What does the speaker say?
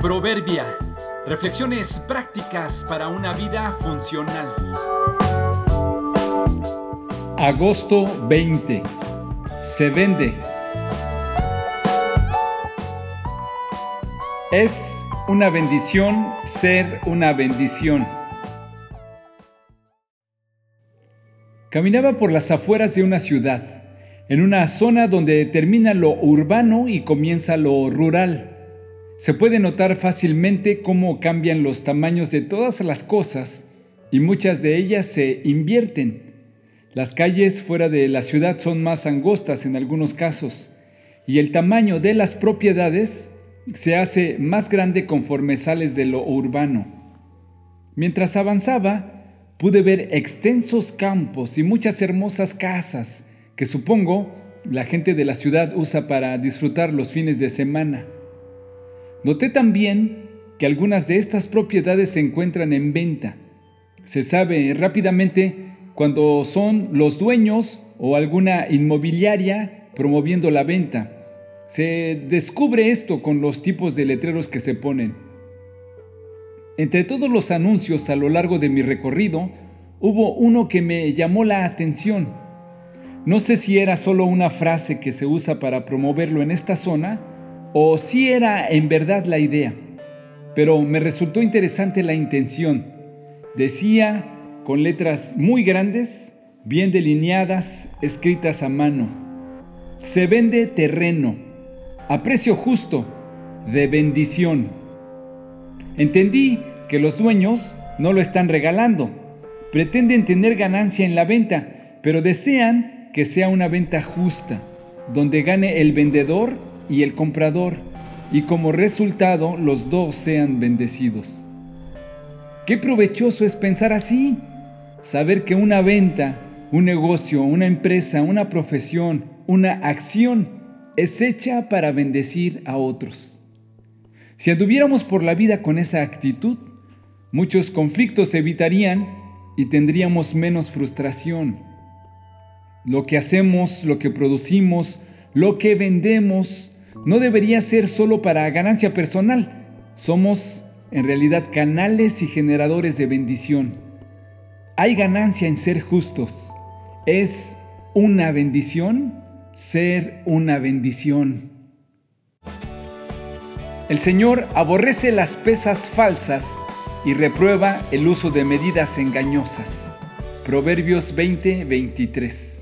Proverbia. Reflexiones prácticas para una vida funcional. Agosto 20. Se vende. Es una bendición ser una bendición. Caminaba por las afueras de una ciudad, en una zona donde termina lo urbano y comienza lo rural. Se puede notar fácilmente cómo cambian los tamaños de todas las cosas y muchas de ellas se invierten. Las calles fuera de la ciudad son más angostas en algunos casos y el tamaño de las propiedades se hace más grande conforme sales de lo urbano. Mientras avanzaba, pude ver extensos campos y muchas hermosas casas que supongo la gente de la ciudad usa para disfrutar los fines de semana. Noté también que algunas de estas propiedades se encuentran en venta. Se sabe rápidamente cuando son los dueños o alguna inmobiliaria promoviendo la venta. Se descubre esto con los tipos de letreros que se ponen. Entre todos los anuncios a lo largo de mi recorrido, hubo uno que me llamó la atención. No sé si era solo una frase que se usa para promoverlo en esta zona o si era en verdad la idea, pero me resultó interesante la intención. Decía con letras muy grandes, bien delineadas, escritas a mano. Se vende terreno, a precio justo, de bendición. Entendí que los dueños no lo están regalando, pretenden tener ganancia en la venta, pero desean que sea una venta justa, donde gane el vendedor y el comprador, y como resultado los dos sean bendecidos. Qué provechoso es pensar así, saber que una venta, un negocio, una empresa, una profesión, una acción es hecha para bendecir a otros. Si anduviéramos por la vida con esa actitud, muchos conflictos se evitarían y tendríamos menos frustración. Lo que hacemos, lo que producimos, lo que vendemos, no debería ser solo para ganancia personal. Somos en realidad canales y generadores de bendición. Hay ganancia en ser justos. Es una bendición ser una bendición. El Señor aborrece las pesas falsas y reprueba el uso de medidas engañosas. Proverbios 20:23